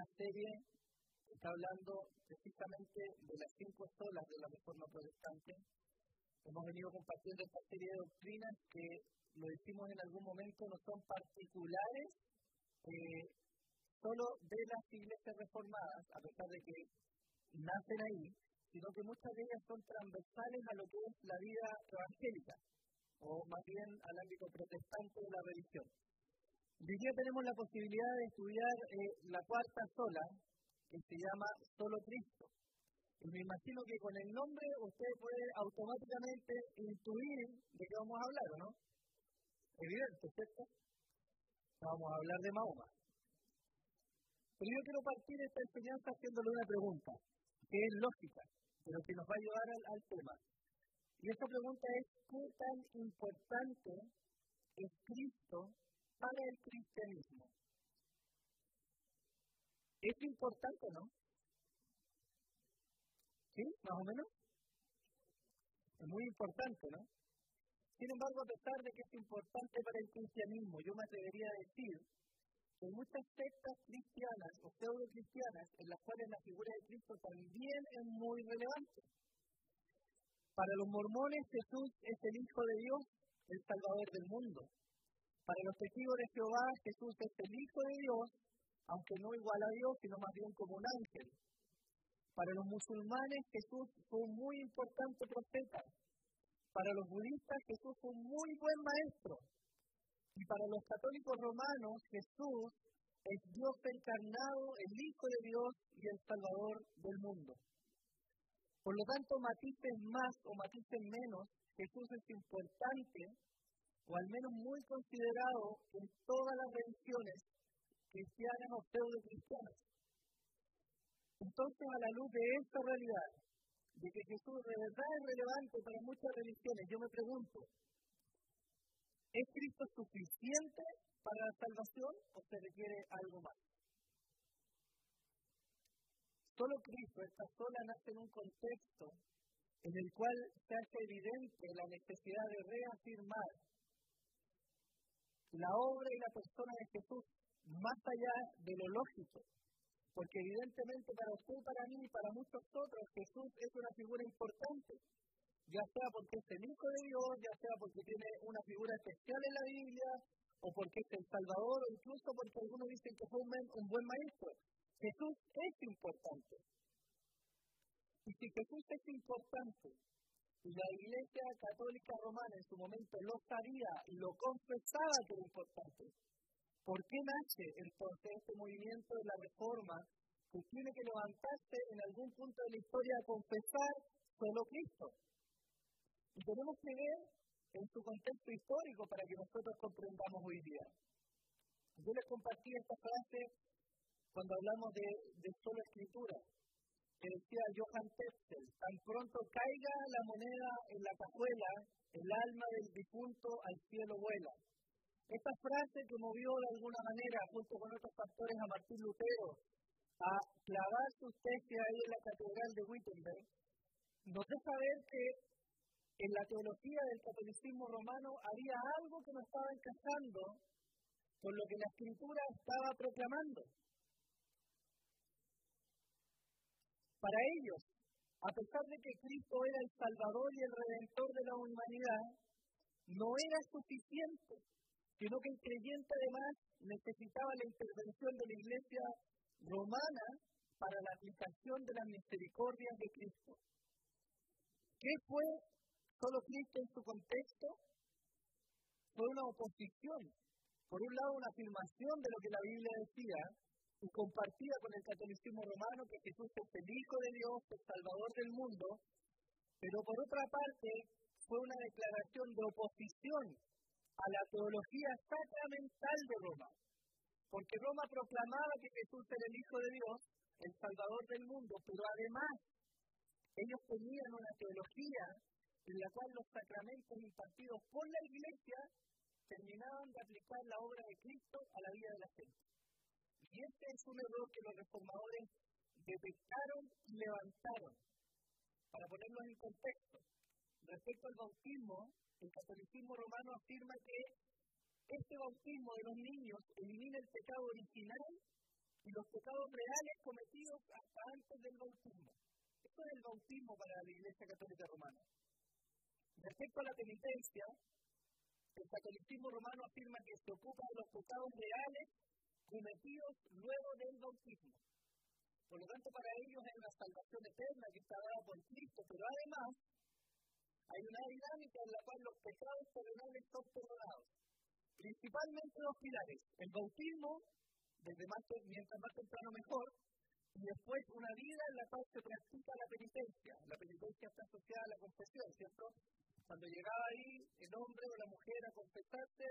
una serie que está hablando precisamente de las cinco solas de la reforma protestante. Hemos venido compartiendo esta serie de doctrinas que, lo decimos en algún momento, no son particulares eh, solo de las iglesias reformadas, a pesar de que nacen ahí, sino que muchas de ellas son transversales a lo que es la vida evangélica, o más bien al ámbito protestante de la religión. Hoy día tenemos la posibilidad de estudiar eh, la cuarta sola, que se llama Solo Cristo. Y me imagino que con el nombre usted puede automáticamente intuir de qué vamos a hablar, ¿o no? Evidente, ¿cierto? Vamos a hablar de Mahoma. Pero yo quiero partir esta enseñanza haciéndole una pregunta, que es lógica, pero que nos va a llevar al, al tema. Y esta pregunta es, ¿qué tan importante es Cristo para el cristianismo? ¿Es importante no? ¿Sí? ¿Más o menos? Es muy importante, ¿no? Sin embargo, a pesar de que es importante para el cristianismo, yo me atrevería a decir que hay muchas sectas cristianas o pseudo cristianas en las cuales la figura de Cristo también es muy relevante. Para los mormones Jesús es el Hijo de Dios, el Salvador del mundo. Para los testigos de Jehová Jesús es el Hijo de Dios, aunque no igual a Dios, sino más bien como un ángel. Para los musulmanes Jesús fue un muy importante profeta. Para los budistas Jesús fue un muy buen maestro. Y para los católicos romanos Jesús es Dios encarnado, el Hijo de Dios y el Salvador del mundo. Por lo tanto, matices más o matices menos, Jesús es importante, o al menos muy considerado en todas las religiones cristianas o pseudo-cristianas. Entonces, a la luz de esta realidad, de que Jesús de verdad es relevante para muchas religiones, yo me pregunto, ¿es Cristo suficiente para la salvación o se requiere algo más? Solo Cristo, esta sola, nace en un contexto en el cual se hace evidente la necesidad de reafirmar la obra y la persona de Jesús más allá de lo lógico. Porque evidentemente para usted, para mí y para muchos otros, Jesús es una figura importante. Ya sea porque es el Hijo de Dios, ya sea porque tiene una figura especial en la Biblia, o porque es el Salvador, o incluso porque algunos dicen que fue un buen maestro. Jesús es importante. Y si Jesús es importante, la Iglesia Católica Romana en su momento lo sabía y lo confesaba que era importante, ¿por qué nace entonces este movimiento de la reforma que tiene que levantarse en algún punto de la historia a confesar solo Cristo? Y tenemos que ver en su contexto histórico para que nosotros comprendamos hoy día. Yo les compartí esta frase cuando hablamos de, de escritura, que decía Johann Tetzel, tan pronto caiga la moneda en la cajuela, el alma del difunto al cielo vuela. Esta frase que movió de alguna manera, junto con otros pastores, a Martín Lutero, a clavar sus tesis ahí en la catedral de Wittenberg, nos deja ver que en la teología del catolicismo romano había algo que no estaba encajando con lo que la escritura estaba proclamando. Para ellos, a pesar de que Cristo era el Salvador y el Redentor de la humanidad, no era suficiente, sino que el creyente además necesitaba la intervención de la Iglesia romana para la aplicación de las misericordias de Cristo. ¿Qué fue solo Cristo en su contexto? Fue una oposición. Por un lado, una afirmación de lo que la Biblia decía, y compartida con el catolicismo romano que Jesús es el Hijo de Dios, el Salvador del mundo, pero por otra parte fue una declaración de oposición a la teología sacramental de Roma, porque Roma proclamaba que Jesús era el Hijo de Dios, el Salvador del mundo, pero además ellos tenían una teología en la cual los sacramentos impartidos por la Iglesia terminaban de aplicar la obra de Cristo a la vida de la gente. Y este es un error que los reformadores detectaron y levantaron. Para ponerlos en contexto, respecto al bautismo, el catolicismo romano afirma que este bautismo de los niños elimina el pecado original y los pecados reales cometidos hasta antes del bautismo. Esto es el bautismo para la Iglesia Católica Romana. Respecto a la penitencia, el catolicismo romano afirma que se ocupa de los pecados reales cometidos luego del bautismo. Por lo tanto, para ellos hay una salvación eterna que está dada por Cristo, pero además hay una dinámica en la cual los pecados terrenales son perdonados. Principalmente dos pilares, el bautismo, desde más, mientras más temprano mejor, y después una vida en la cual se practica la penitencia. La penitencia está asociada a la confesión, ¿cierto? Cuando llegaba ahí el hombre o la mujer a confesarse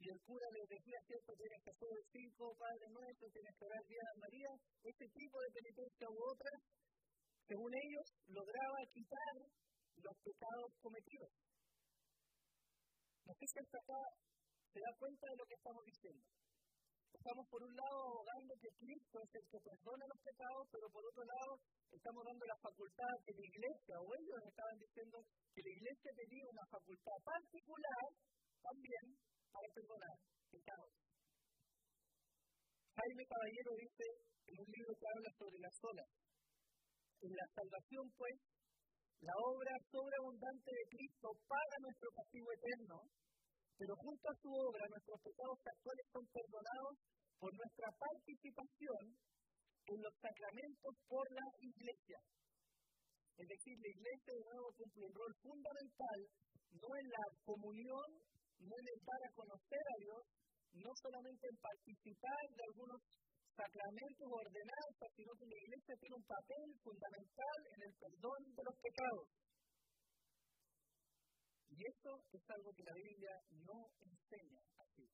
y el cura les decía, ¿cierto? Tienes que hacer cinco Padres Nuestros, tienes que orar bien a María, este tipo de penitencia u otra, según ellos, lograba quitar los pecados cometidos. No sé si acá se da cuenta de lo que estamos diciendo. Estamos por un lado abogando que Cristo es el que perdona los pecados, pero por otro lado estamos dando la facultad que la iglesia, o ellos estaban diciendo que la iglesia tenía una facultad particular también para perdonar pecados. Jaime Caballero dice en un libro que habla sobre las olas, en la salvación pues, la obra sobreabundante de Cristo paga nuestro castigo eterno pero junto a su obra nuestros pecados actuales son perdonados por nuestra participación en los sacramentos por la Iglesia. Es decir, la Iglesia de nuevo cumple un rol fundamental no en la comunión, no en el dar a conocer a Dios, no solamente en participar de algunos sacramentos o ordenanzas, sino que la Iglesia tiene un papel fundamental en el perdón de los pecados. Y eso es algo que la Biblia no enseña así.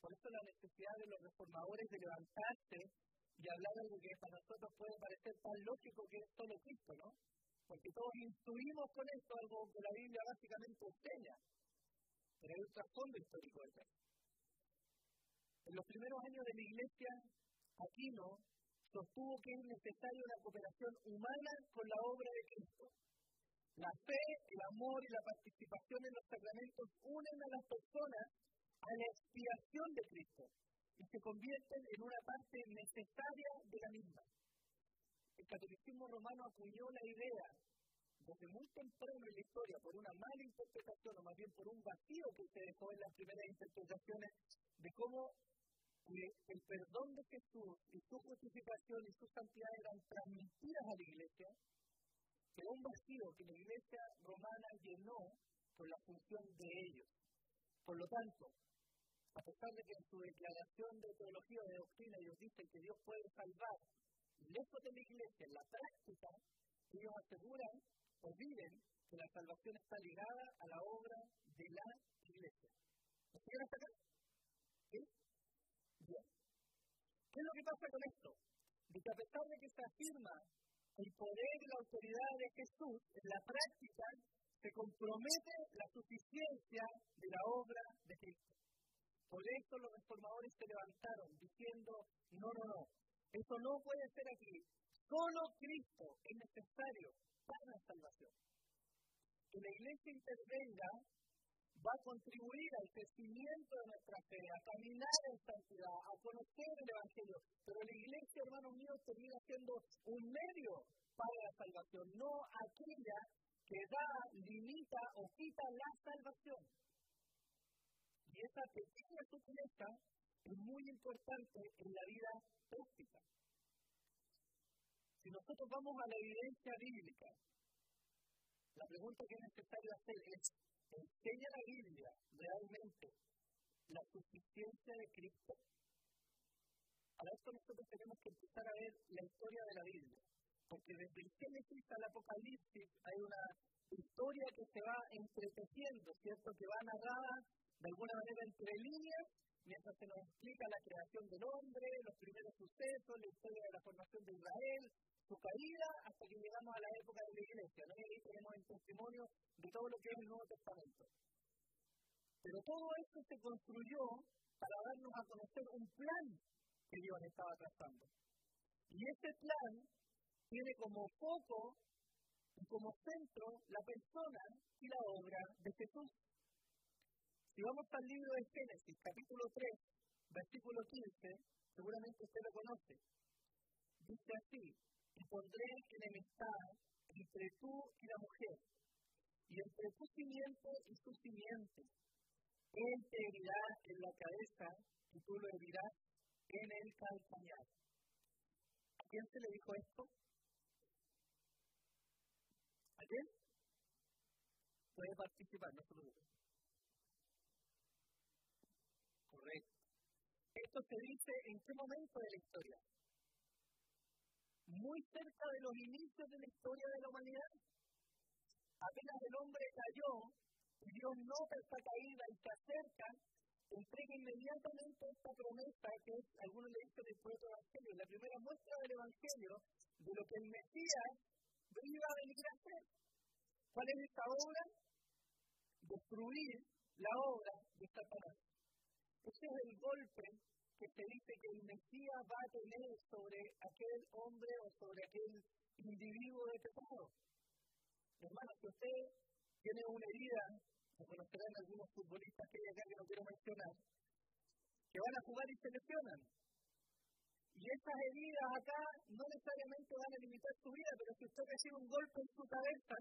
Por eso la necesidad de los reformadores de levantarse y hablar de algo que para nosotros puede parecer tan lógico que es solo Cristo, ¿no? Porque todos instruimos con esto algo que la Biblia básicamente enseña. Pero hay un trasfondo histórico detrás. En los primeros años de la iglesia, Aquino sostuvo que es necesaria una cooperación humana con la obra de Cristo la fe, el amor y la participación en los sacramentos unen a las personas a la expiación de Cristo y se convierten en una parte necesaria de la misma. El catolicismo romano acuñó la idea desde muy temprano en la historia por una mala interpretación o más bien por un vacío que se dejó en las primeras interpretaciones de cómo el perdón de Jesús y su justificación y su santidad eran transmitidas a la iglesia quedó un vacío que la iglesia romana llenó con la función de ellos. Por lo tanto, a pesar de que en su declaración de teología o de doctrina ellos dicen que Dios puede salvar, lejos de la iglesia, en la práctica, ellos aseguran o viven que la salvación está ligada a la obra de la iglesia. ¿Me siguen hasta acá? ¿Sí? Bien. ¿Qué es lo que pasa con esto? De que a pesar de que se afirma el poder y la autoridad de Jesús, en la práctica, se compromete la suficiencia de la obra de Cristo. Por eso los reformadores se levantaron diciendo, no, no, no, eso no puede ser aquí. Solo Cristo es necesario la salvación. Que la iglesia intervenga va a contribuir al crecimiento de nuestra fe, a caminar en santidad, a conocer el Evangelio. Pero la iglesia, hermanos míos, termina siendo un medio para la salvación, no aquella que da, limita o quita la salvación. Y esa pequeña sutileza es muy importante en la vida práctica. Si nosotros vamos a la evidencia bíblica, la pregunta que es necesario hacer es, ¿enseña la Biblia realmente la suficiencia de Cristo? Para esto nosotros tenemos que empezar a ver la historia de la Biblia, porque desde el Génesis al Apocalipsis hay una historia que se va entretejiendo, ¿cierto? Que va narrada de alguna manera entre líneas, mientras se nos explica la creación del hombre, los primeros sucesos, la historia de la formación de Israel, su caída hasta que llegamos a la época de la iglesia. ¿no? Y ahí tenemos el testimonio de todo lo que es el Nuevo Testamento. Pero todo esto se construyó para darnos a conocer un plan que Dios estaba trazando. Y ese plan tiene como foco y como centro la persona y la obra de Jesús. Si vamos al libro de Génesis, capítulo 3, versículo 15, seguramente usted lo conoce. Dice así, y pondré enemistad entre tú y la mujer, y entre tu simiente y su simiente. Él te en la cabeza y tú lo herirás en el calcañar. ¿A quién se le dijo esto? ¿A quién? Puede participar, no se preocupe. Esto se dice en qué momento de la historia? Muy cerca de los inicios de la historia de la humanidad. Apenas el hombre cayó y Dios nota esta caída y se acerca, entrega inmediatamente esta promesa que es, algunos le dicen el proto evangelio, la primera muestra del evangelio de lo que el Mesías iba a venir a hacer. ¿Cuál es esta obra? Destruir la obra de Satanás. Ese es el golpe que se dice que el Mesías va a tener sobre aquel hombre o sobre aquel individuo de pecado. Hermano, si usted tiene una herida, lo conocerán algunos futbolistas que hay acá que no quiero mencionar, que van a jugar y se lesionan. Y esas heridas acá no necesariamente van a limitar su vida, pero si usted recibe un golpe en su cabeza,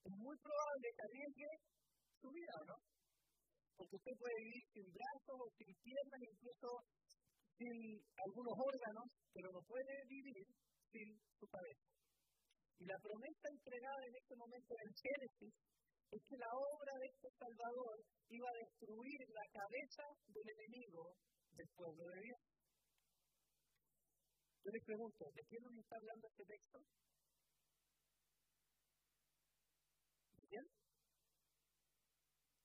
es muy probable que arriesgue su vida, ¿o no? Porque usted puede vivir sin brazos o sin piernas, incluso sin algunos órganos, pero no puede vivir sin su cabeza. Y la promesa entregada en este momento en Génesis es que la obra de este Salvador iba a destruir la cabeza del enemigo del pueblo de Dios. Yo les pregunto, ¿de quién nos está hablando este texto? ¿De quién?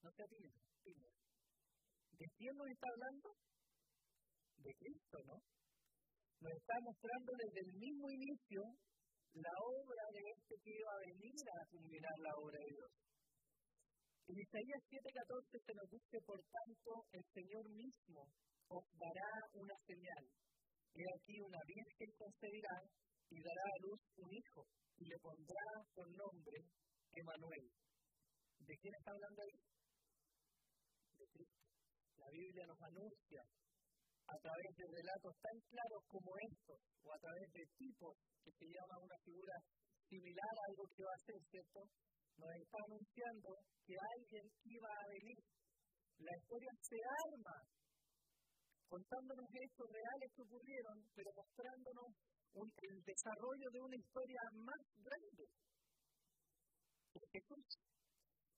No se atiende. ¿De quién nos está hablando? De Cristo, ¿no? Nos está mostrando desde el mismo inicio la obra de este que iba a venir a culminar la obra de Dios. En Isaías 7:14 se nos dice, por tanto, el Señor mismo os dará una señal. He aquí una virgen concebirá y dará a luz un hijo y le pondrá por nombre Emanuel. ¿De quién está hablando ahí? De Cristo. La Biblia nos anuncia a través de relatos tan claros como estos, o a través de tipos que se llama una figura similar a algo que va a ser, ¿cierto? Nos está anunciando que alguien iba a venir. La historia se arma contándonos hechos reales que ocurrieron, pero mostrándonos el desarrollo de una historia más grande. Jesús.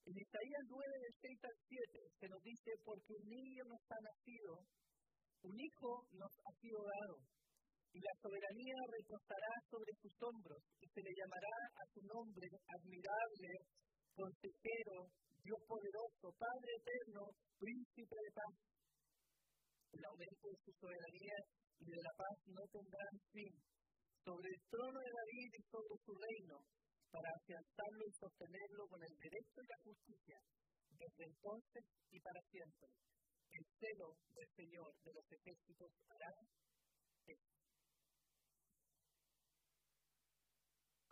En Isaías 9, del 6 al 7, se nos dice, porque un niño nos ha nacido, un hijo nos ha sido dado, y la soberanía reposará sobre sus hombros, y se le llamará a su nombre admirable, consejero, Dios poderoso, Padre eterno, príncipe de paz. El aumento de su soberanía y de la paz no tendrán fin sobre el trono de David y sobre su reino, para afianzarlo y sostenerlo con el derecho y la justicia, desde entonces y para siempre. El celo del Señor de los ejércitos hará.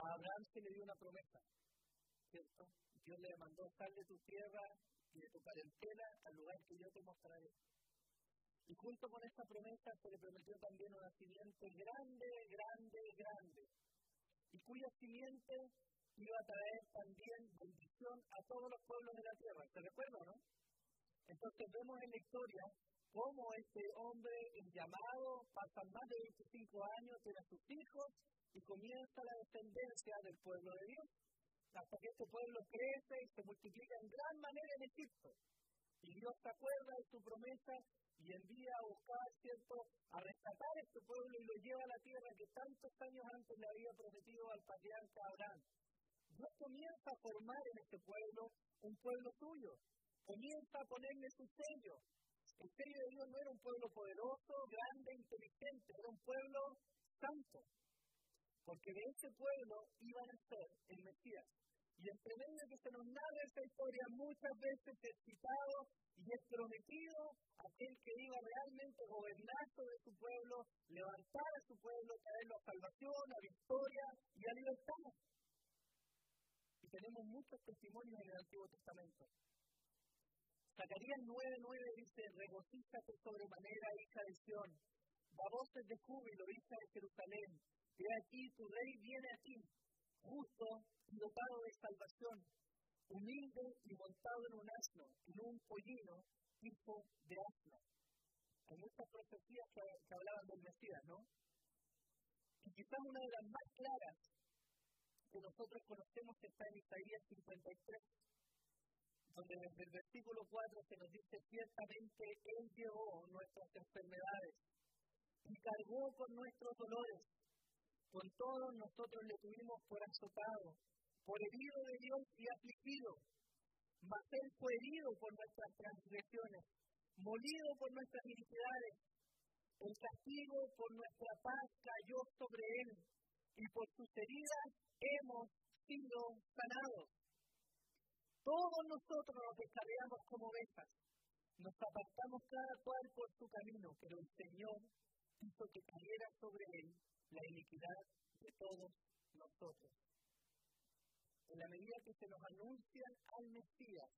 A Abraham se le dio una promesa, ¿cierto? Dios le mandó, sal de tu tierra y de tu parentela al lugar que yo te mostraré. Y junto con esta promesa se le prometió también una simiente grande, grande, grande, y cuya simiente iba a traer también bendición a todos los pueblos de la tierra. ¿Se recuerda, no? Entonces vemos en la historia cómo este hombre, llamado, pasa más de 25 años, tiene a sus hijos y comienza la descendencia del pueblo de Dios, hasta que este pueblo crece y se multiplica en gran manera en Egipto. Y Dios se acuerda de su promesa y envía a buscar, ¿cierto?, a rescatar este pueblo y lo lleva a la tierra que tantos años antes le había prometido al patriarca Abraham. Comienza a formar en este pueblo un pueblo suyo, comienza a ponerle su sello. El sello de Dios no era un pueblo poderoso, grande, inteligente, era un pueblo santo, porque de ese pueblo iba a nacer el Mesías. Y entre medio que se nos narra esta historia, muchas veces es citado y es prometido aquel que iba realmente a gobernar sobre su pueblo, levantar a su pueblo, traerlo a salvación, a victoria y a libertad. Tenemos muchos testimonios en el Antiguo Testamento. Zacarías 9:9 dice, regocíjate sobremanera, hija de Sión, da voces de júbilo, hija de Jerusalén. He aquí, tu rey viene a ti, justo y dotado de salvación, humilde y montado en un asno, en un pollino, hijo de asno. Hay muchas profecías que, que hablaban del Mesías, ¿no? Y quizás una de las más claras que nosotros conocemos está en Isaías 53, donde desde el versículo 4 se nos dice, ciertamente Él llevó nuestras enfermedades y cargó con nuestros dolores. Con todos nosotros le tuvimos por azotado, por herido de Dios y afligido. Mas Él fue herido por nuestras transgresiones, molido por nuestras iniquidades. El castigo por nuestra paz cayó sobre Él, y por sus heridas hemos sido sanados. Todos nosotros nos descarriamos como ovejas, nos apartamos cada cual por su camino, pero el Señor hizo que cayera sobre él la iniquidad de todos nosotros. En la medida que se nos anuncia al Mesías,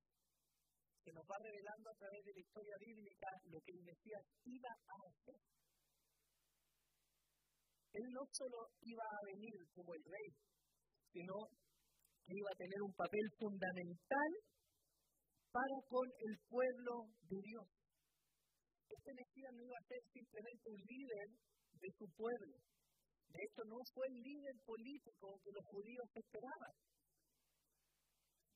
se nos va revelando a través de la historia bíblica lo que el Mesías iba a hacer. Él no solo iba a venir como el rey, sino que iba a tener un papel fundamental para con el pueblo de Dios. Este Mesías no iba a ser simplemente un líder de su pueblo. De hecho, no fue el líder político que los judíos esperaban.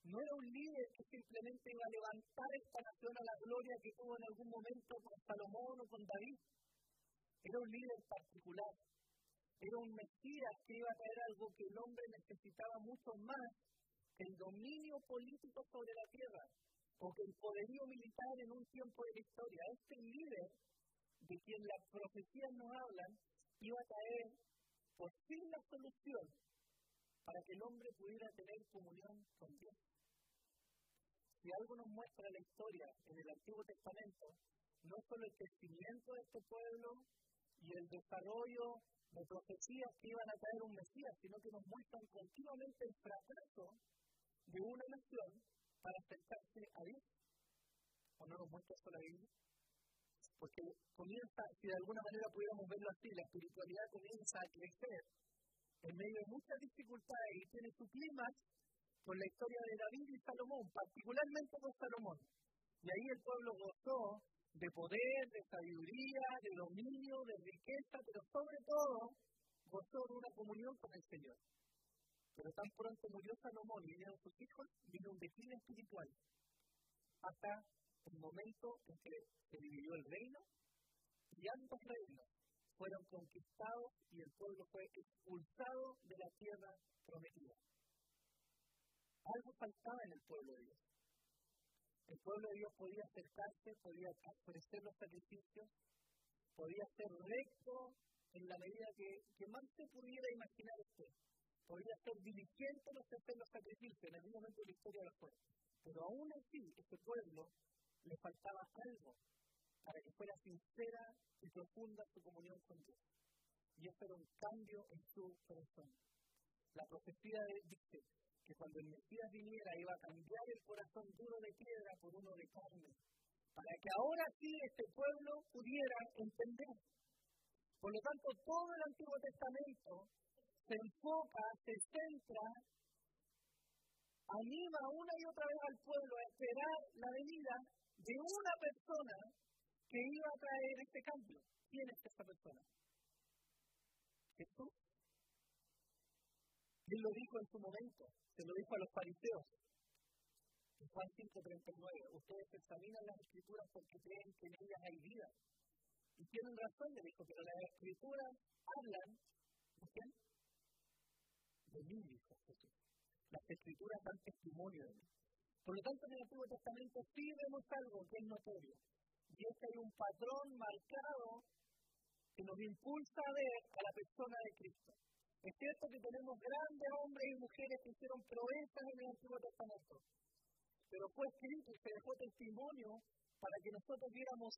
No era un líder que simplemente iba a levantar esta nación a la gloria que tuvo en algún momento con Salomón o con David. Era un líder particular. Era un Mesías que iba a traer algo que el hombre necesitaba mucho más que el dominio político sobre la tierra, porque el poderío militar en un tiempo de la historia, este líder de quien las profecías nos hablan, iba a traer por fin la solución para que el hombre pudiera tener comunión con Dios. Si algo nos muestra la historia en el Antiguo Testamento, no solo el crecimiento de este pueblo y el desarrollo de profecías que iban a traer un Mesías, sino que nos muestran continuamente el fracaso de una nación para acercarse a Dios? ¿O no nos muestra eso la Biblia? Porque comienza, si de alguna manera pudiéramos verlo así, la espiritualidad comienza a crecer en medio de muchas dificultades y tiene su clima con la historia de David y Salomón, particularmente con Salomón. Y ahí el pueblo gozó de poder, de sabiduría, de dominio, de riqueza, pero sobre todo gozó de una comunión con el Señor. Pero tan pronto murió Salomón y vinieron sus hijos, vino un declive espiritual. Hasta el momento en que se dividió el reino y ambos reinos fueron conquistados y el pueblo fue expulsado de la tierra prometida. Algo faltaba en el pueblo de Dios. El pueblo de Dios podía acercarse, podía ofrecer los sacrificios, podía ser recto en la medida que, más se pudiera imaginar usted podría ser diligente en hacer los sacrificios, en algún momento de la historia lo fue. Pero aún así, este pueblo le faltaba algo para que fuera sincera y profunda su comunión con Dios. Y eso era un cambio en su corazón. La profecía dice que cuando el Mesías viniera iba a cambiar el corazón duro de piedra por uno de carne, para que ahora sí este pueblo pudiera entender. Por lo tanto, todo el Antiguo Testamento se enfoca, se centra, anima una y otra vez al pueblo a esperar la venida de una persona que iba a traer este cambio. ¿Quién es esa persona? Jesús. Él lo dijo en su momento, se lo dijo a los fariseos. En Juan 5:39, ustedes examinan las escrituras porque creen que en ellas hay vida. Y tienen razón, le dijo, pero las escrituras hablan de quién? de mí, dijo Jesús. Las escrituras dan testimonio de mí. Por lo tanto, en el Antiguo Testamento sí vemos algo que es notorio. Y es que hay un patrón marcado que nos impulsa a ver a la persona de Cristo. Es cierto que tenemos grandes hombres y mujeres que hicieron proezas en el Antiguo Testamento, pero fue escrito y se dejó testimonio para que nosotros viéramos,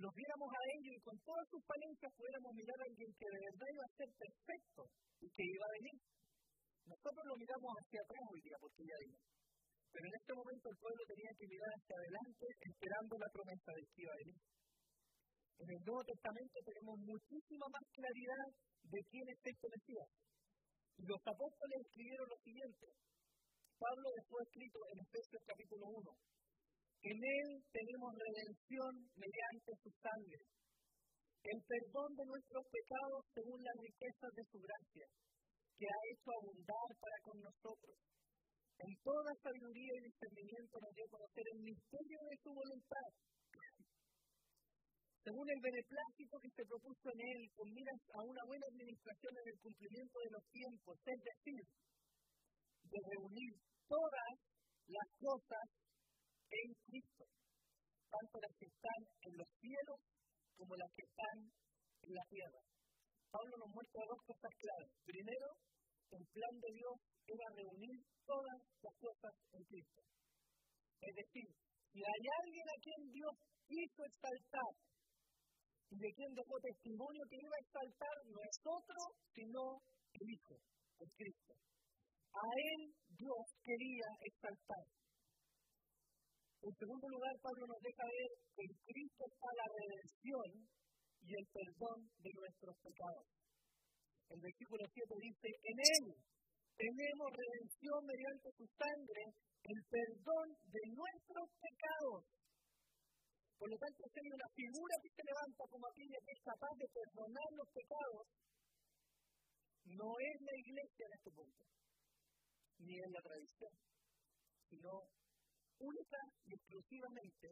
los viéramos a ellos y con todas sus falencias pudiéramos mirar a alguien que de verdad iba a ser perfecto y que iba a venir. Nosotros lo miramos hacia atrás hoy día porque ya vino. Pero en este momento el pueblo tenía que mirar hacia adelante esperando la promesa de que iba a venir. En el Nuevo Testamento tenemos muchísima más claridad de quién es este Mesías. Y los apóstoles escribieron lo siguiente. Pablo dejó escrito en Efesios capítulo 1. En él tenemos redención mediante su sangre, el perdón de nuestros pecados según las riquezas de su gracia, que ha hecho abundar para con nosotros. En toda sabiduría y discernimiento nos dio conocer el misterio de su voluntad, según el beneplácito que se propuso en él, con miras a una buena administración en el cumplimiento de los tiempos, es decir, de reunir todas las cosas en Cristo, tanto las que están en los cielos como las que están en la tierra. Pablo nos muestra dos cosas claras. Primero, el plan de Dios era reunir todas las cosas en Cristo. Es decir, si hay alguien a quien Dios hizo exaltar y de quien dejó testimonio que iba a exaltar, no es otro sino el Hijo, el Cristo. A él Dios quería exaltar. En segundo lugar, Pablo nos deja ver que en Cristo está la redención y el perdón de nuestros pecados. El versículo 7 dice, en Él tenemos redención mediante su sangre, el perdón de nuestros pecados. Por lo tanto, hay una figura que se levanta como aquella que es capaz de perdonar los pecados, no es la iglesia en este punto, ni es la tradición, sino única y exclusivamente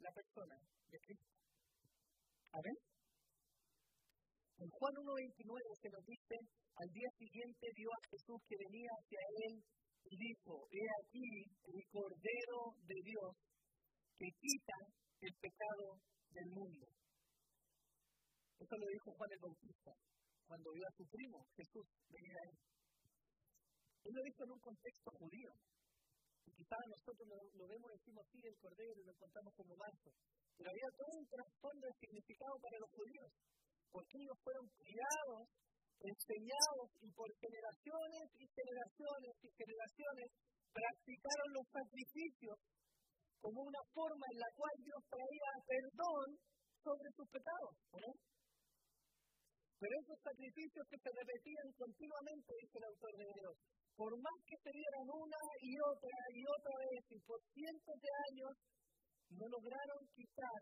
la persona de Cristo. ¿Amén? En Juan 1.29 se nos dice, al día siguiente vio a Jesús que venía hacia él y dijo, he aquí el Cordero de Dios que quita el pecado del mundo. Eso lo dijo Juan el Bautista cuando vio a su primo Jesús venir a él. Él lo dijo en un contexto judío, quizás nosotros lo, vemos y decimos sí, el cordero y lo contamos como manso. Pero había todo un trasfondo de significado para los judíos, porque ellos fueron criados, enseñados y por generaciones y generaciones y generaciones practicaron los sacrificios como una forma en la cual Dios traía perdón sobre sus pecados. ¿no? Pero esos sacrificios que se repetían continuamente, dice el autor de Hebreos, por más que se dieran una y otra y otra vez y por cientos de años, no lograron quitar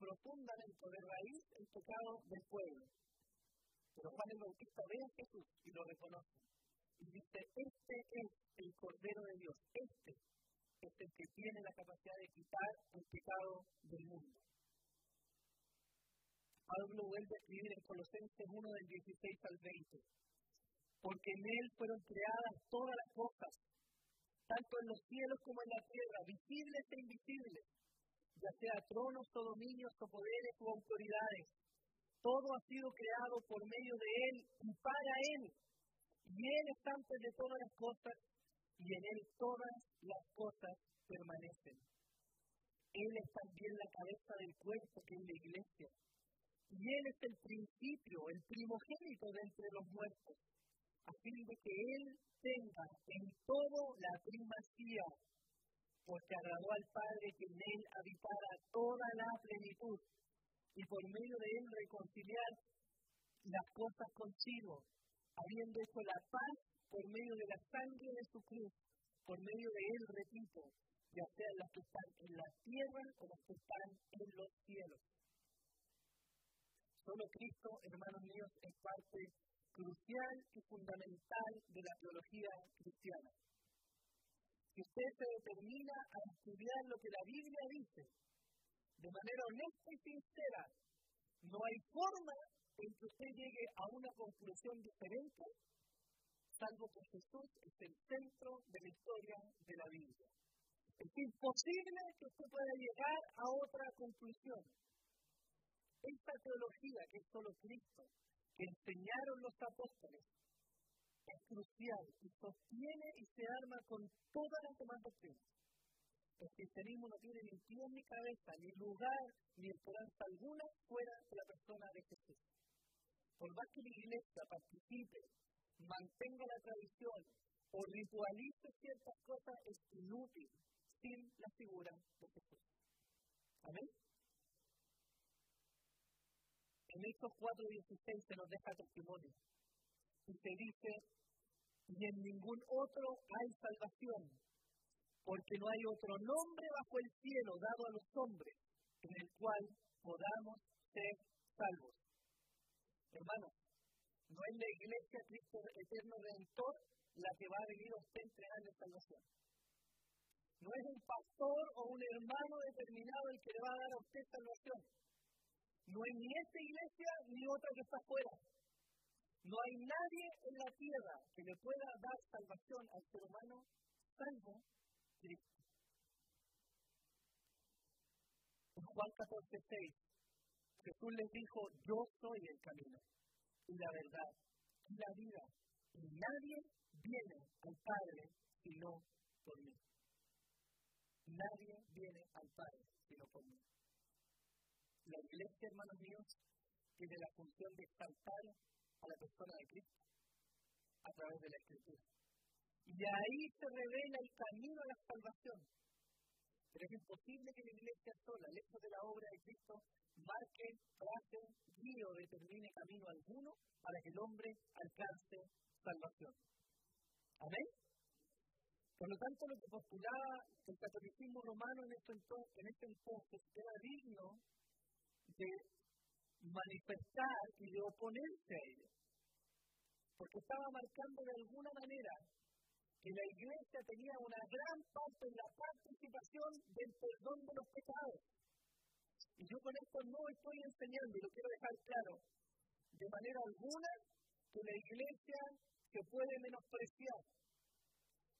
profundamente de raíz el pecado del pueblo. Pero Juan el Bautista ve a Jesús y lo reconoce. Y dice, este es el Cordero de Dios, este es el que tiene la capacidad de quitar el pecado del mundo. Pablo vuelve a escribir en Colosenses 1 del 16 al 20 porque en Él fueron creadas todas las cosas, tanto en los cielos como en la tierra, visibles e invisibles, ya sea tronos o dominios o poderes o autoridades. Todo ha sido creado por medio de Él y para Él. Y Él es antes de todas las cosas y en Él todas las cosas permanecen. Él es también la cabeza del cuerpo que es la iglesia. Y Él es el principio, el primogénito de entre los muertos a fin de que Él tenga en todo la primacía, porque agradó al Padre que en Él habitara toda la plenitud, y por medio de Él reconciliar las cosas consigo, habiendo hecho la paz por medio de la sangre de su cruz, por medio de Él, repito, ya sean las que están en la tierra o las que están en los cielos. Solo Cristo, hermanos míos, es parte crucial y fundamental de la teología cristiana. Si usted se determina a estudiar lo que la Biblia dice de manera honesta y sincera, no hay forma en que usted llegue a una conclusión diferente, salvo que Jesús es el centro de la historia de la Biblia. Es imposible que usted pueda llegar a otra conclusión. Esta teología, que es solo Cristo, que enseñaron los apóstoles es crucial y sostiene y se arma con todas las demás doctrinas. El cristianismo no tiene ni pie ni cabeza, ni lugar, ni esperanza alguna fuera de la persona de Jesús. Por más que la iglesia participe, mantenga la tradición o ritualice ciertas cosas, es inútil sin la figura de Jesús. Amén. En estos 4.16 se nos deja testimonio. Y se dice, y en ningún otro hay salvación, porque no hay otro nombre bajo el cielo dado a los hombres en el cual podamos ser salvos. Hermanos, no es la iglesia Cristo Eterno Redentor la que va a venir a usted entregarle salvación. No es un pastor o un hermano determinado el que le va a dar a usted salvación. No es ni esta iglesia ni otra que está afuera. No hay nadie en la tierra que le pueda dar salvación al ser humano salvo Cristo. Juan 14, 6, Jesús les dijo, yo soy el camino y la verdad y la vida. Y nadie viene al Padre sino por mí. Nadie viene al Padre sino por mí. La iglesia, hermanos míos, tiene la función de exaltar a la persona de Cristo a través de la Escritura. Y ahí se revela el camino a la salvación. Pero es imposible que la iglesia sola, lejos de la obra de Cristo, marque, trace, guíe o determine camino alguno para que el hombre alcance salvación. Amén. Por lo tanto, lo que postulaba el catolicismo romano en este entonces, en este entonces era digno de manifestar y de oponerse a ello. Porque estaba marcando de alguna manera que la iglesia tenía una gran parte en la participación del perdón de los pecados. Y yo con esto no estoy enseñando, y lo quiero dejar claro, de manera alguna que la iglesia se puede menospreciar.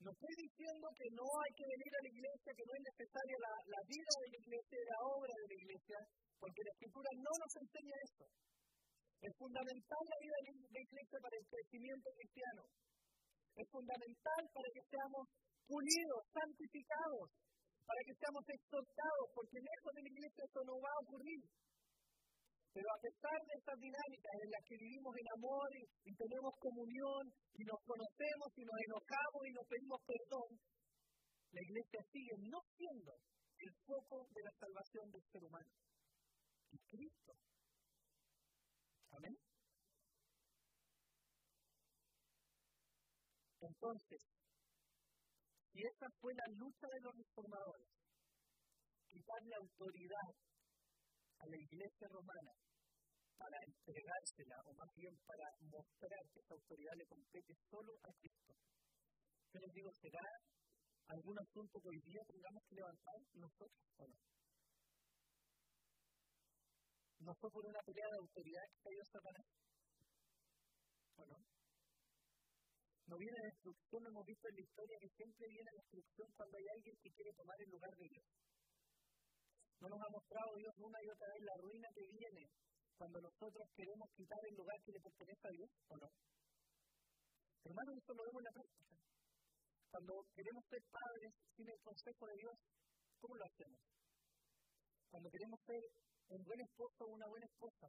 No estoy diciendo que no hay que venir a la iglesia, que no es necesaria la, vida de la iglesia la obra de la iglesia, porque la escritura no nos enseña eso. Es fundamental la vida de la iglesia para el crecimiento cristiano. Es fundamental para que seamos pulidos, santificados, para que seamos exhortados, porque lejos de la iglesia eso no va a ocurrir. Pero a pesar de estas dinámicas en las que vivimos en amor y, y, tenemos comunión y nos conocemos y nos enojamos y nos pedimos perdón, la iglesia sigue no siendo el foco de la salvación del ser humano. Es Cristo. Amén. Entonces, si esa fue la lucha de los reformadores, quitarle autoridad a la iglesia romana para entregársela, o más bien para mostrar que esa autoridad le compete solo a Cristo. Yo les digo, ¿será algún asunto que hoy día tengamos que levantar nosotros o no? ¿No fue por una pelea de autoridad que cayó Satanás? ¿O no? No viene destrucción, hemos visto en la historia que siempre viene destrucción cuando hay alguien que quiere tomar el lugar de Dios. No nos ha mostrado Dios una y otra vez la ruina que viene cuando nosotros queremos quitar el lugar que le pertenece a Dios, ¿o no? Hermanos, esto lo vemos en la práctica. Cuando queremos ser padres sin el consejo de Dios, ¿cómo lo hacemos? Cuando queremos ser un buen esposo o una buena esposa,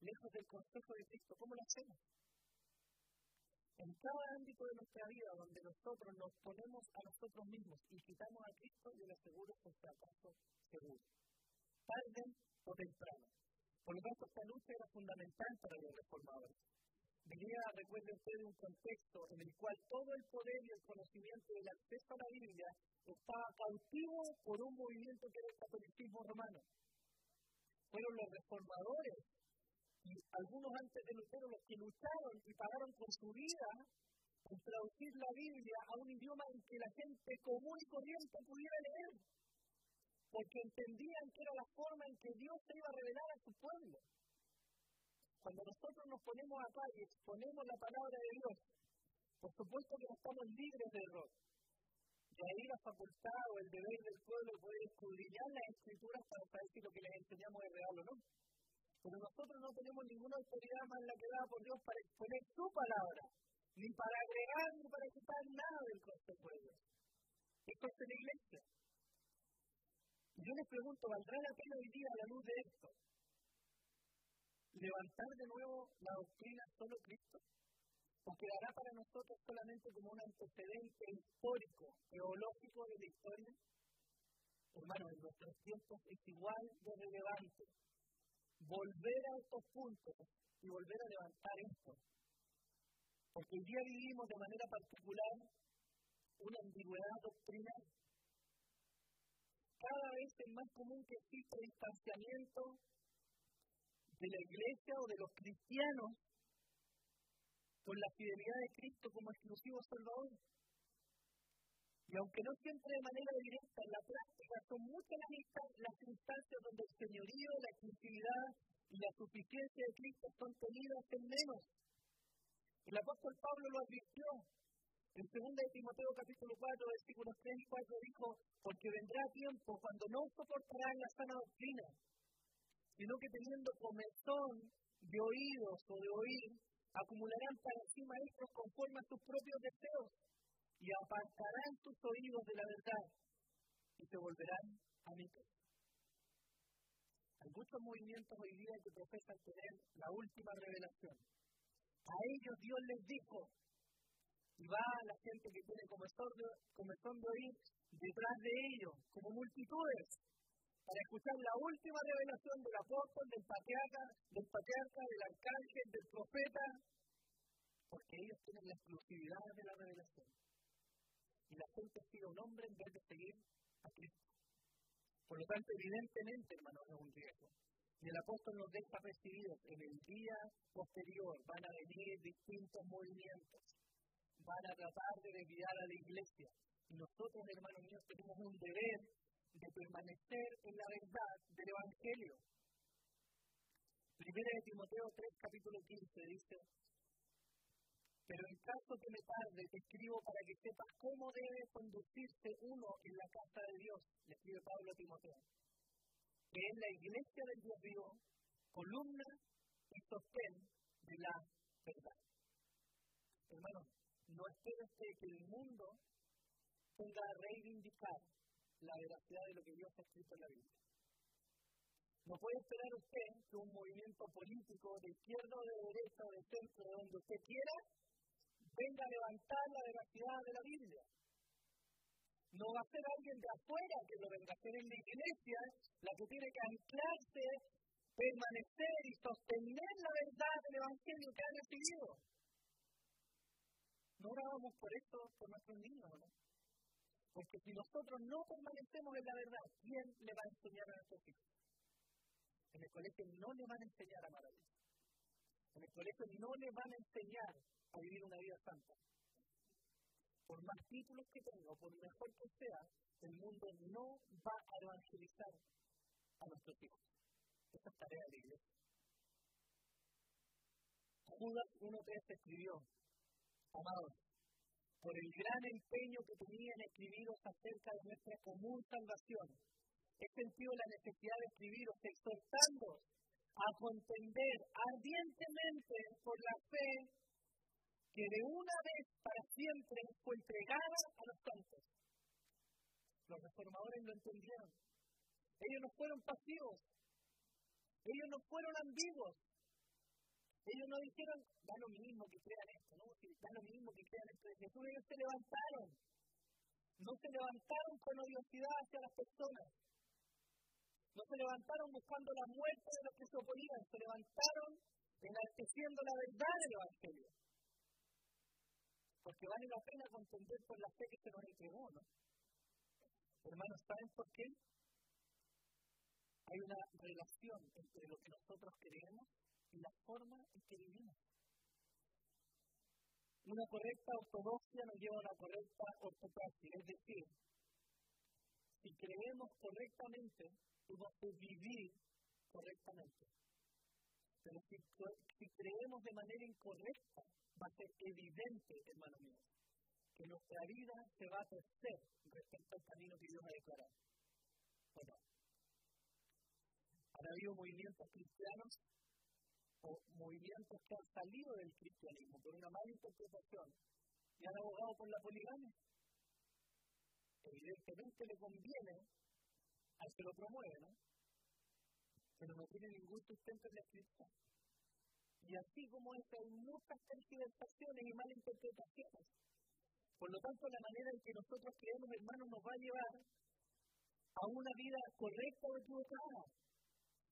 lejos del consejo de Cristo, ¿cómo lo hacemos? En cada ámbito de nuestra vida donde nosotros nos ponemos a nosotros mismos y quitamos a Cristo, yo le aseguro que es fracaso seguro. Tarde o temprano. Por lo tanto, esta lucha era fundamental para los reformadores. Venía, recuerde usted, un contexto en el cual todo el poder y el conocimiento del acceso a la Biblia estaba cautivo por un movimiento que era el catolicismo romano. Fueron los reformadores y algunos antes de Lutero los que lucharon y pagaron con su vida en traducir la Biblia a un idioma en que la gente común y corriente pudiera leer, porque entendían que era la forma en que Dios se iba a revelar a su pueblo. Cuando nosotros nos ponemos acá y exponemos la palabra de Dios, por supuesto que no estamos libres de error. De ahí la facultad o el deber del pueblo de poder escudriñar las escrituras para saber si lo que les enseñamos es real o no. Pero nosotros no tenemos ninguna autoridad más la que dada por Dios para exponer su palabra, ni para agregar ni para quitar nada del consejo de Dios. Esto es la iglesia. Y yo les pregunto, ¿valdrá la pena hoy día a la luz de esto? ¿Levantar de nuevo la doctrina solo Cristo? ¿O quedará para nosotros solamente como un antecedente histórico, teológico de la historia? Hermanos, en nuestros tiempos es igual de relevante volver a estos puntos y volver a levantar esto. Porque hoy día vivimos de manera particular una ambigüedad doctrinal. Cada vez es más común que exista distanciamiento de la iglesia o de los cristianos con la fidelidad de Cristo como exclusivo Salvador. Y aunque no siempre de manera directa, en la práctica son muchas las instancias donde el señorío, la exclusividad y la suficiencia de Cristo son tenidas en menos. El apóstol Pablo lo advirtió. En 2 de Timoteo capítulo 4, versículos 3 y 4 dijo, porque vendrá tiempo cuando no soportarán la sana doctrina, sino que teniendo comezón de oídos o de oír, acumularán para sí maestros conforme a sus propios deseos y apartarán sus oídos de la verdad y se volverán a mí. Hay muchos movimientos hoy día que profesan tener la última revelación. A ellos Dios les dijo, y va la gente que tiene como son de oír detrás de ellos, como multitudes, para escuchar la última revelación del apóstol, del patriarca, del patriarca, arcángel, del profeta, porque ellos tienen la exclusividad de la revelación y la gente sigue un hombre en vez de seguir Cristo. Por lo tanto, evidentemente, hermanos, es un riesgo. Y el apóstol nos deja percibidos en el día posterior van a venir distintos movimientos, van a tratar de desviar a la iglesia. Y nosotros, hermanos míos, tenemos un deber de permanecer en la verdad del Evangelio. Primera de Timoteo 3, capítulo 15, dice, pero en caso que me tarde, te escribo para que sepas cómo debe conducirse uno en la casa de Dios, le escribe Pablo a Timoteo, que es la iglesia del Dios vivo, columna y sostén de la verdad. Hermanos, no espere usted que el mundo tenga a reivindicar la veracidad de lo que Dios ha escrito en la Biblia. No puede esperar usted que un movimiento político de izquierda o de derecha o de centro, de donde usted quiera, venga a levantar la veracidad de la Biblia. No va a ser alguien de afuera que lo venga a hacer en la iglesia, la que tiene que anclarse, permanecer y sostener la verdad del Evangelio que ha recibido. No orábamos por esto por nuestros niños, ¿no? Porque si nosotros no permanecemos en la verdad, ¿quién le va a enseñar a nuestros hijos? En el colegio no le van a enseñar a amar En el colegio no le van a enseñar a vivir una vida santa. Por más títulos que tenga, por mejor que sea, el mundo no va a evangelizar a nuestros hijos. Esa es tarea de la iglesia. Judas 1.3 escribió, amados, por el gran empeño que tenían escribiros acerca de nuestra común salvación, he sentido la necesidad de escribiros exhortándoos a contender ardientemente por la fe que de una vez para siempre fue entregada a los santos. Los reformadores lo entendieron. Ellos no fueron pasivos. Ellos no fueron ambiguos. Ellos no dijeron, da lo mismo que crean esto, ¿no? Da lo mismo que crean esto de Jesús. Ellos se levantaron. No se levantaron con odiosidad hacia las personas. No se levantaron buscando la muerte de los que se oponían. Se levantaron enalteciendo la verdad del Evangelio porque vale la pena contender por la fe que se nos entregó, ¿no? Hermanos, ¿saben por qué? Hay una relación entre lo que nosotros creemos y la forma en que vivimos. Una correcta ortodoxia nos lleva a una correcta ortopraxia, es decir, si creemos correctamente, hemos de vivir correctamente. Pero si, si creemos de manera incorrecta, va a ser evidente, hermano mío, que nuestra vida se va a torcer respecto al camino que Dios ha declarado. ¿O no? Han habido movimientos cristianos o movimientos que han salido del cristianismo por una mala interpretación y han abogado por la poligamia. Evidentemente le conviene al que lo promueve, ¿no? Pero no tiene ningún sustento en la escritura. Y así como hay muchas tergiversaciones y malinterpretaciones. Por lo tanto, la manera en que nosotros creemos, hermanos, nos va a llevar a una vida correcta o equivocada.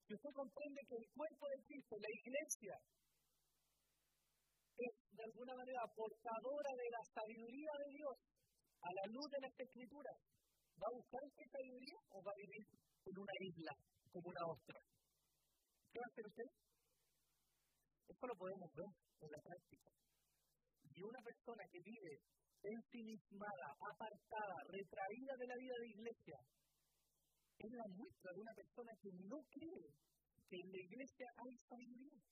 Si usted comprende que el cuerpo de Cristo, la iglesia, es de alguna manera portadora de la sabiduría de Dios a la luz de las escrituras, ¿va a buscar esta sabiduría o va a vivir en una isla como una ostra? ¿Qué va a hacer usted? Esto lo podemos ver en la práctica. Y una persona que vive ensimismada, apartada, retraída de la vida de iglesia, es la muestra de una persona que no cree que en la iglesia hay sabiduría.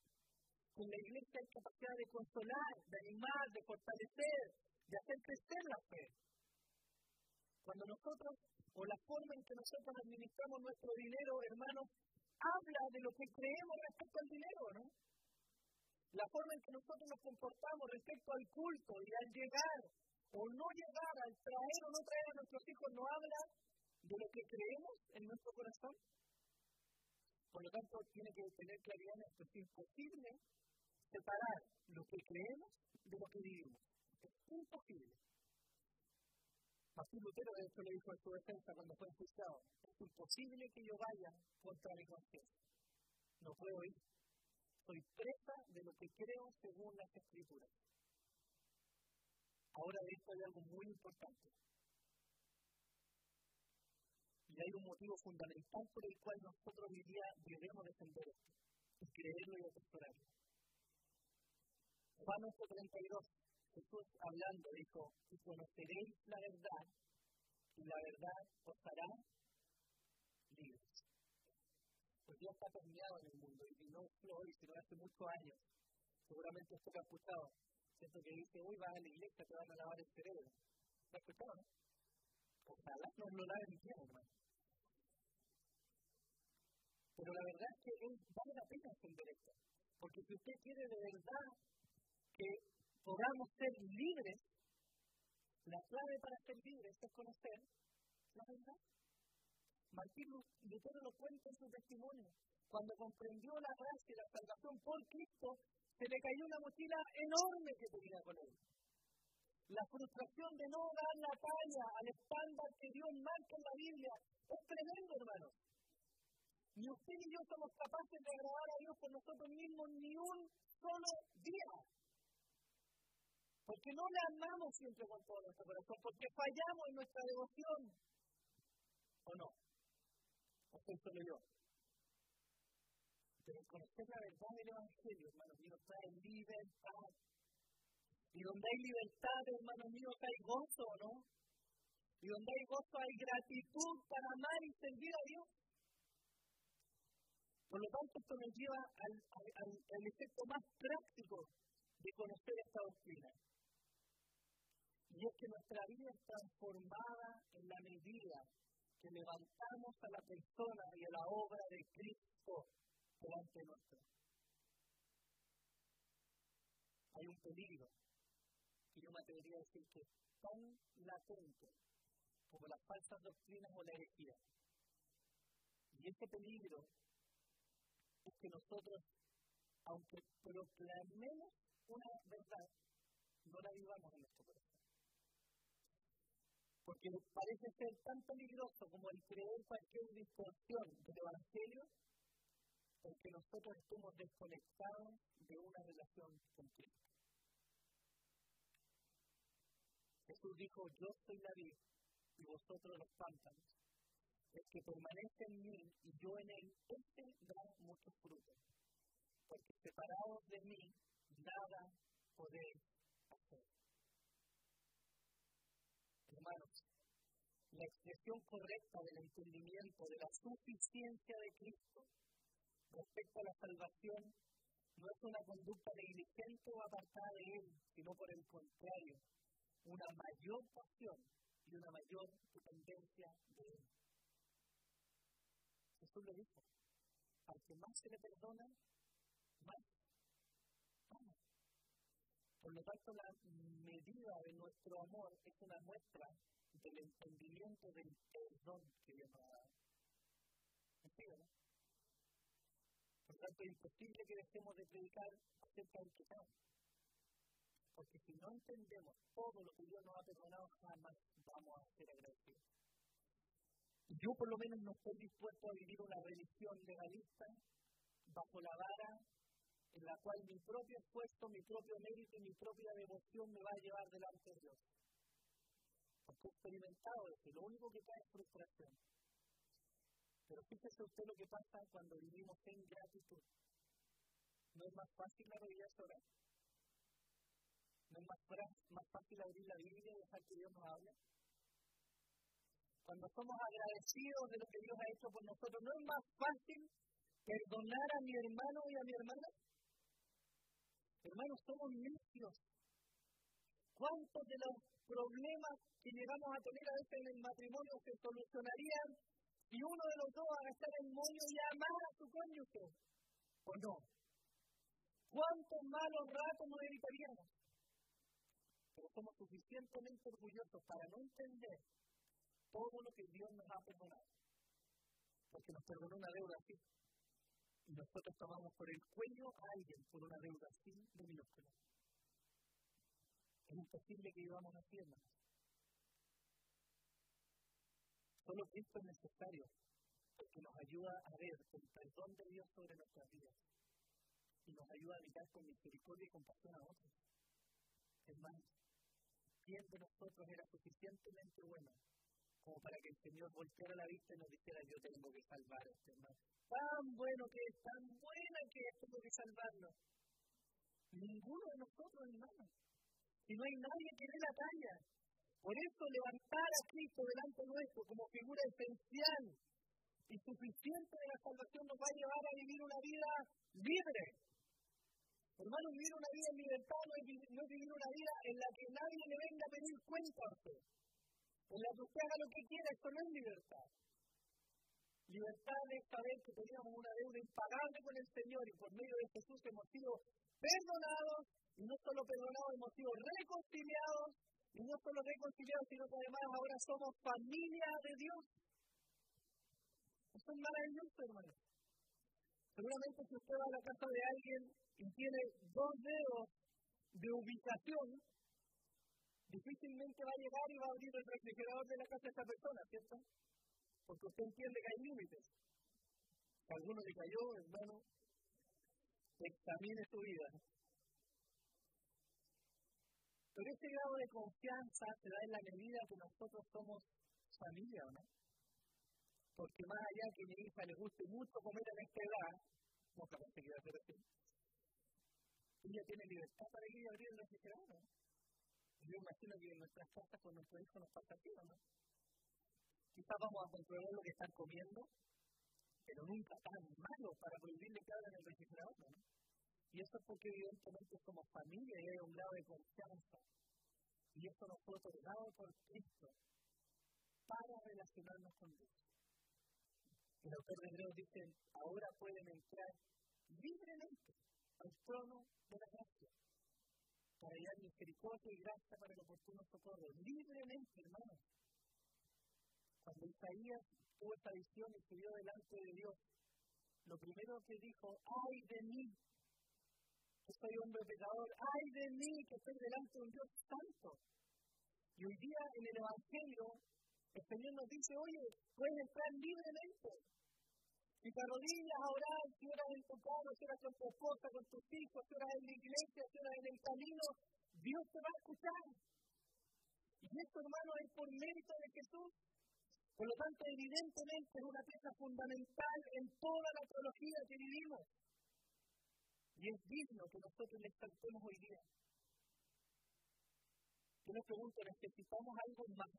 Que en la iglesia hay capacidad de consolar, de animar, de fortalecer, de hacer crecer la fe. Cuando nosotros, o la forma en que nosotros administramos nuestro dinero, hermanos, habla de lo que creemos respecto al dinero, ¿no? La forma en que nosotros nos comportamos respecto al culto y al llegar o no llegar, al traer o no traer a nuestros hijos, no habla de lo que creemos en nuestro corazón. Por lo tanto, tiene que tener claridad en esto. Es imposible separar lo que creemos de lo que vivimos. Es imposible. Martín Lutero de esto le dijo en su defensa cuando fue enjuiciado. Es imposible que yo vaya contra mi conciencia. No puedo ir. Soy presa de lo que creo según las escrituras. Ahora de esto hay algo muy importante. Y hay un motivo fundamental por el cual nosotros hoy día debemos defender esto, y creerlo y atesorarlo. Juan 8:32, Jesús hablando dijo, y conoceréis la verdad, y la verdad os hará. Dios está terminado en el mundo, y no hoy, sino hace muchos años. Seguramente usted lo ha escuchado. Siento que dice, hoy vas a la iglesia, te van a lavar el cerebro. ¿Lo ha escuchado, no? Ojalá no lo laven tiempo, hermano. Pero la verdad es que vale la pena entender esto. Porque si usted quiere de verdad que podamos ser libres, la clave para ser libres es conocer la verdad. Martín Lutero lo cuenta en su testimonio. Cuando comprendió la gracia y la salvación por Cristo, se le cayó una mochila enorme que tenía con él. La frustración de no dar la talla al estándar que Dios marca en la Biblia es tremendo, hermanos. Ni usted ni yo somos capaces de agradar a Dios por nosotros mismos ni un solo día. Porque no le amamos siempre con todo nuestro corazón, porque fallamos en nuestra devoción. ¿O no? ¿O soy solo yo? Pero conocer la verdad del Evangelio, hermanos míos, trae libertad. Y donde hay libertad, hermanos míos, hay gozo, ¿no? Y donde hay gozo hay gratitud para amar y servir a Dios. Por lo tanto, esto nos lleva al, efecto más práctico de conocer esta doctrina. Y es que nuestra vida es transformada en la medida que levantamos a la persona y a la obra de Cristo delante nuestro. Hay un peligro que yo me atrevería a decir que es tan latente como las falsas doctrinas o la herejía. Y ese peligro es que nosotros, aunque proclamemos una verdad, no la vivamos en nuestro corazón. Porque parece ser tan peligroso como el creer cualquier distorsión del Evangelio, porque nosotros estemos desconectados de una relación con Cristo. Jesús dijo, yo soy la vida y vosotros los pámpanos el que permanece en mí y yo en él, este da muchos frutos. Porque separados de mí, nada podéis hacer. Hermanos, la expresión correcta del entendimiento de la suficiencia de Cristo respecto a la salvación no es una conducta negligente o apartada de Él, sino por el contrario, una mayor pasión y una mayor dependencia de Él. Jesús le dijo, al que más se le perdona, más ama. Por lo tanto, la medida de nuestro amor es una muestra del entendimiento del perdón que Dios nos ha dado. ¿Entiendes? Por tanto, es imposible que dejemos de predicar acerca del pecado. Porque si no entendemos todo lo que Dios nos ha perdonado, jamás vamos a ser agradecidos. yo por lo menos no estoy dispuesto a vivir una religión legalista bajo la vara en la cual mi propio esfuerzo, mi propio mérito y mi propia devoción me va a llevar delante de Dios. Porque he experimentado lo único que cae es frustración. Pero fíjese usted lo que pasa cuando vivimos en gratitud. ¿No es más fácil arrodillarse orar? ¿No es más, más fácil abrir la Biblia y dejar que Dios nos hable? Cuando somos agradecidos de lo que Dios ha hecho por nosotros, ¿no es más fácil perdonar a mi hermano y a mi hermana? Hermanos, somos necios. ¿Cuántos de los problemas que llegamos a tener a veces en el matrimonio se solucionarían si uno de los dos a estar el moño y amar a su cónyuge? ¿O no? ¿Cuántos malos ratos nos evitaríamos? Pero somos suficientemente orgullosos para no entender todo lo que Dios nos ha perdonado. Porque nos perdonó una deuda así. Y nosotros tomamos por el cuello a alguien por una deuda así de minúscula. Es imposible que vivamos así, hermanos. Solo Cristo es necesario porque nos ayuda a ver el perdón de Dios sobre nuestras vidas y nos ayuda a mirar con misericordia y compasión a otros. Hermanos, ¿quién de nosotros era suficientemente bueno como para que el Señor volteara la vista y nos dijera, yo tengo que salvar a este hermano. Tan bueno que es, tan buena que es, tengo que salvarlo. Ninguno de nosotros, hermano. Si no hay nadie que dé la talla. Por eso levantar a Cristo delante nuestro como figura esencial y suficiente de la salvación nos va a llevar a vivir una vida libre. Hermano, vivir una vida en libertad no es, no vivir una vida en la que nadie le venga a pedir cuenta a usted en la que usted haga lo que quiera, esto no es libertad. Libertad es saber que teníamos una deuda impagable con el Señor y por medio de Jesús hemos sido perdonados, y no solo perdonados, hemos sido reconciliados, y no solo reconciliados, sino que además ahora somos familia de Dios. Eso es maravilloso, hermano. Seguramente si usted va a la casa de alguien y tiene dos dedos de ubicación, difícilmente va a llegar y va a abrir el refrigerador de la casa de esa persona, ¿cierto? Porque usted entiende que hay límites. Alguno le cayó, hermano, examine su vida. Pero ese grado de confianza se da en la medida que nosotros somos familia, ¿o no? Porque más allá que a mi hija le guste mucho comer en esta edad, no se va a hacer así, ella tiene libertad para ir a abrir el refrigerador, ¿no? Yo imagino que en nuestras casas con nuestro hijo nos pasa así, ¿no? Quizás vamos a controlar lo que están comiendo, pero nunca tan malo para prohibirle que en el refrigerador, ¿no? Y eso es porque evidentemente somos familia y hay un grado de confianza. Y eso nos fue otorgado por Cristo para relacionarnos con Dios. El autor de Hebreos dice, ahora pueden entrar libremente al trono de la gracia para hallar misericordia y gracia para el oportuno socorro, libremente, hermanos. Cuando Isaías tuvo esta visión y subió delante de Dios, lo primero que dijo, ay de mí, soy hombre pecador, ay de mí, que estoy delante de un Dios santo. Y hoy día en el Evangelio, el Señor nos dice, oye, puedes entrar libremente. Si te arrodillas a orar, si oras en tu casa, si oras con tu esposa, con tus hijos, si oras en la iglesia, si oras en el camino, Dios te va a escuchar. Y esto, hermano, es por mérito de Jesús. Por lo tanto, evidentemente es una pieza fundamental en toda la teología que vivimos. Y es digno que nosotros le exaltemos hoy día. Yo me pregunto, ¿necesitamos algo más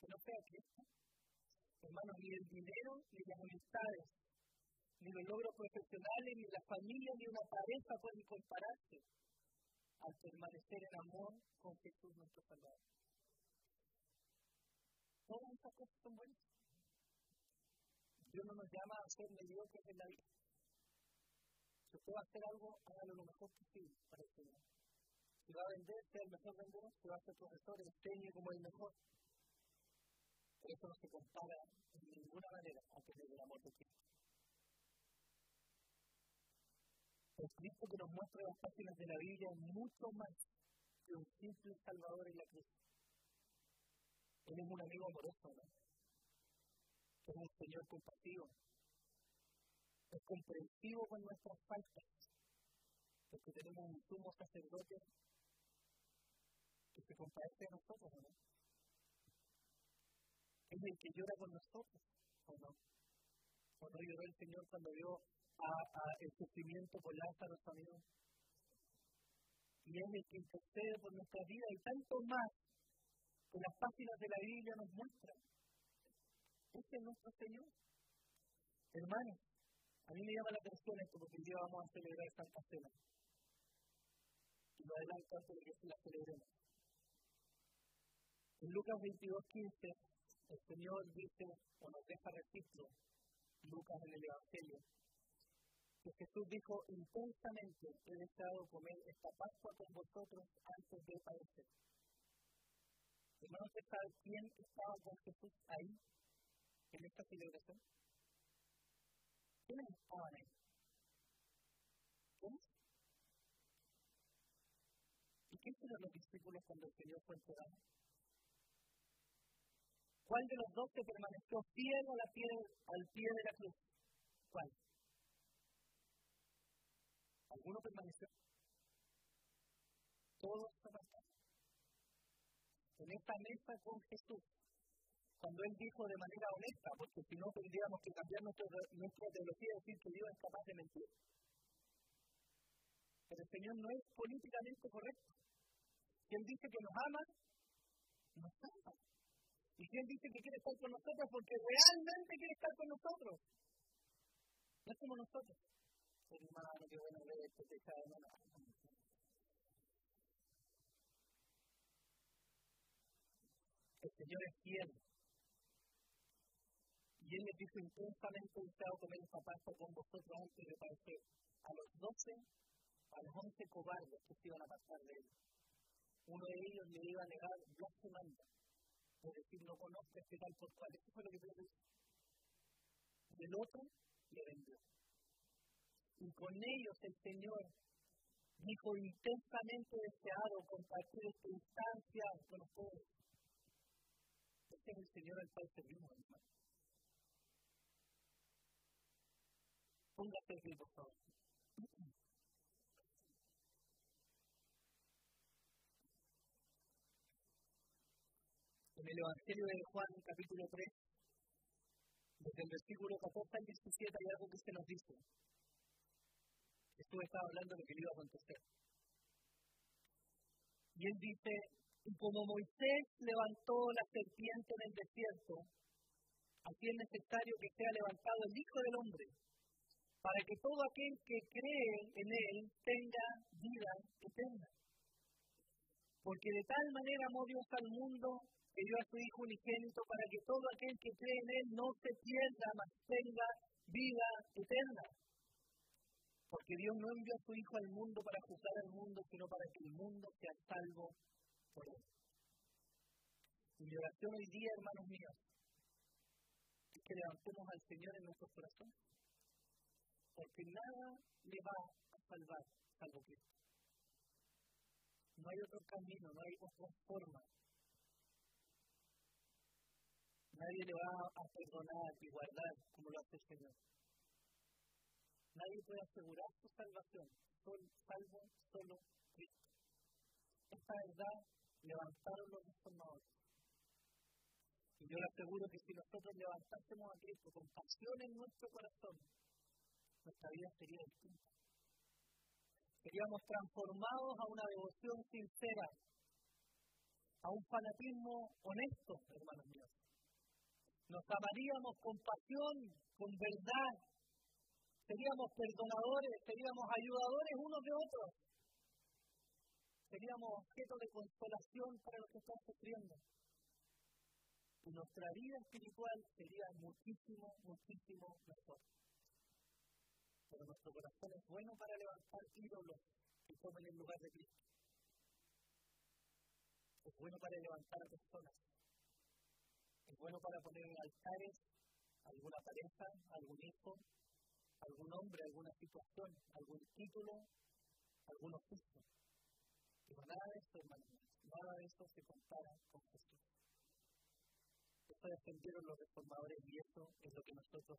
que no sea Cristo? Hermanos, ni el dinero, ni las amistades, ni los logros profesionales, ni la familia, ni una pareja pueden compararse al permanecer en amor con Jesús nuestro Salvador. Todas estas cosas son buenas. Dios no nos llama a ser mediocres en la vida. Si usted va a hacer algo, hágalo lo mejor posible para el Señor. Si va a vender, sea el mejor vendedor. Si va a ser profesor, enseñe como el mejor. Pero eso no se compara en ninguna manera a tener el amor de Cristo. El Cristo que nos muestra las páginas de la Biblia mucho más que un simple Salvador en la cruz. Él es un amigo amoroso, ¿no? Es un Señor compasivo. Es comprensivo con nuestras faltas. Porque tenemos un sumo sacerdote que se compadece de nosotros, ¿no? Es el que llora con nosotros, ¿o no? ¿O no lloró el Señor cuando vio a, el sufrimiento por Lázaro, amigos? Y es el que intercede por nuestra vida y tanto más que las páginas de la Biblia nos muestran. Ese es nuestro Señor. Hermanos, a mí me llama la atención esto porque día vamos a celebrar Santa Cena. Y lo adelanto antes de que la celebremos. En Lucas 22.15, el Señor dice, o nos deja registro, Lucas en el Evangelio, que Jesús dijo, intensamente he deseado comer esta Pascua con vosotros antes de padecer. Hermanos, ¿sabe quién estaba con Jesús ahí, en esta celebración? ¿Quiénes estaban ahí? ¿Quiénes? ¿Y qué hicieron los discípulos cuando el Señor fue enterrado? ¿Cuál de los dos se permaneció fiel a la pie, al pie de la cruz? ¿Cuál? ¿Alguno permaneció? Todos apartaron. En esta mesa con Jesús, cuando Él dijo de manera honesta, porque si no tendríamos que cambiar nuestra, nuestra teología y decir que Dios es capaz de mentir. Pero el Señor no es políticamente correcto. Si Él dice que nos ama, nos ama. Y si Él dice que quiere estar con nosotros porque realmente quiere estar con nosotros. No es como nosotros. Hermano, qué bueno ver esto, te El Señor es fiel. Y Él les dijo intensamente, usted comer esta pasta con vosotros antes de parecer a los doce, a los once cobardes que se iban a pasar de Él. Uno de ellos le iba a negar blasfemando es decir, no conozco este tal por cual. Eso fue lo que Pedro hizo. Y el otro le vendió. Y con ellos el Señor dijo intensamente deseado compartir esta instancia con ustedes. Este es el Señor al cual servimos, hermano. Favor. en el Evangelio de Juan, capítulo 3, desde el versículo 14 al 17 hay algo que se nos dice. Jesús estaba hablando de lo que iba a acontecer. Y él dice, y como Moisés levantó la serpiente en el desierto, así es necesario que sea levantado el Hijo del Hombre, para que todo aquel que cree en él tenga vida eterna. Porque de tal manera amó Dios al mundo que dio a su Hijo unigénito para que todo aquel que cree en Él no se pierda, mas tenga vida eterna. Porque Dios no envió a su Hijo al mundo para juzgar al mundo, sino para que el mundo sea salvo por Él. Mi oración hoy día, hermanos míos, es que levantemos al Señor en nuestros corazones. Porque nada le va a salvar salvo Cristo. No hay otro camino, no hay otra forma Nadie le va a perdonar y guardar como lo hace el Señor. Nadie puede asegurar su salvación, salvo solo Cristo. Esta verdad levantaron los reformadores. Y yo le aseguro que si nosotros levantásemos a Cristo con pasión en nuestro corazón, nuestra vida sería distinta. Seríamos transformados a una devoción sincera, a un fanatismo honesto, hermanos míos nos amaríamos con pasión, con verdad, seríamos perdonadores, seríamos ayudadores unos de otros, seríamos objeto de consolación para los que están sufriendo. Y nuestra vida espiritual sería muchísimo, muchísimo mejor. Pero nuestro corazón es bueno para levantar ídolos que tomen el lugar de Cristo. Es bueno para levantar personas es bueno para poner en altares alguna pareja, algún hijo, algún hombre, alguna situación, algún título, algún oficio. Pero nada de eso, hermanos, nada de eso se compara con Jesús. Eso defendieron los reformadores y eso es lo que nosotros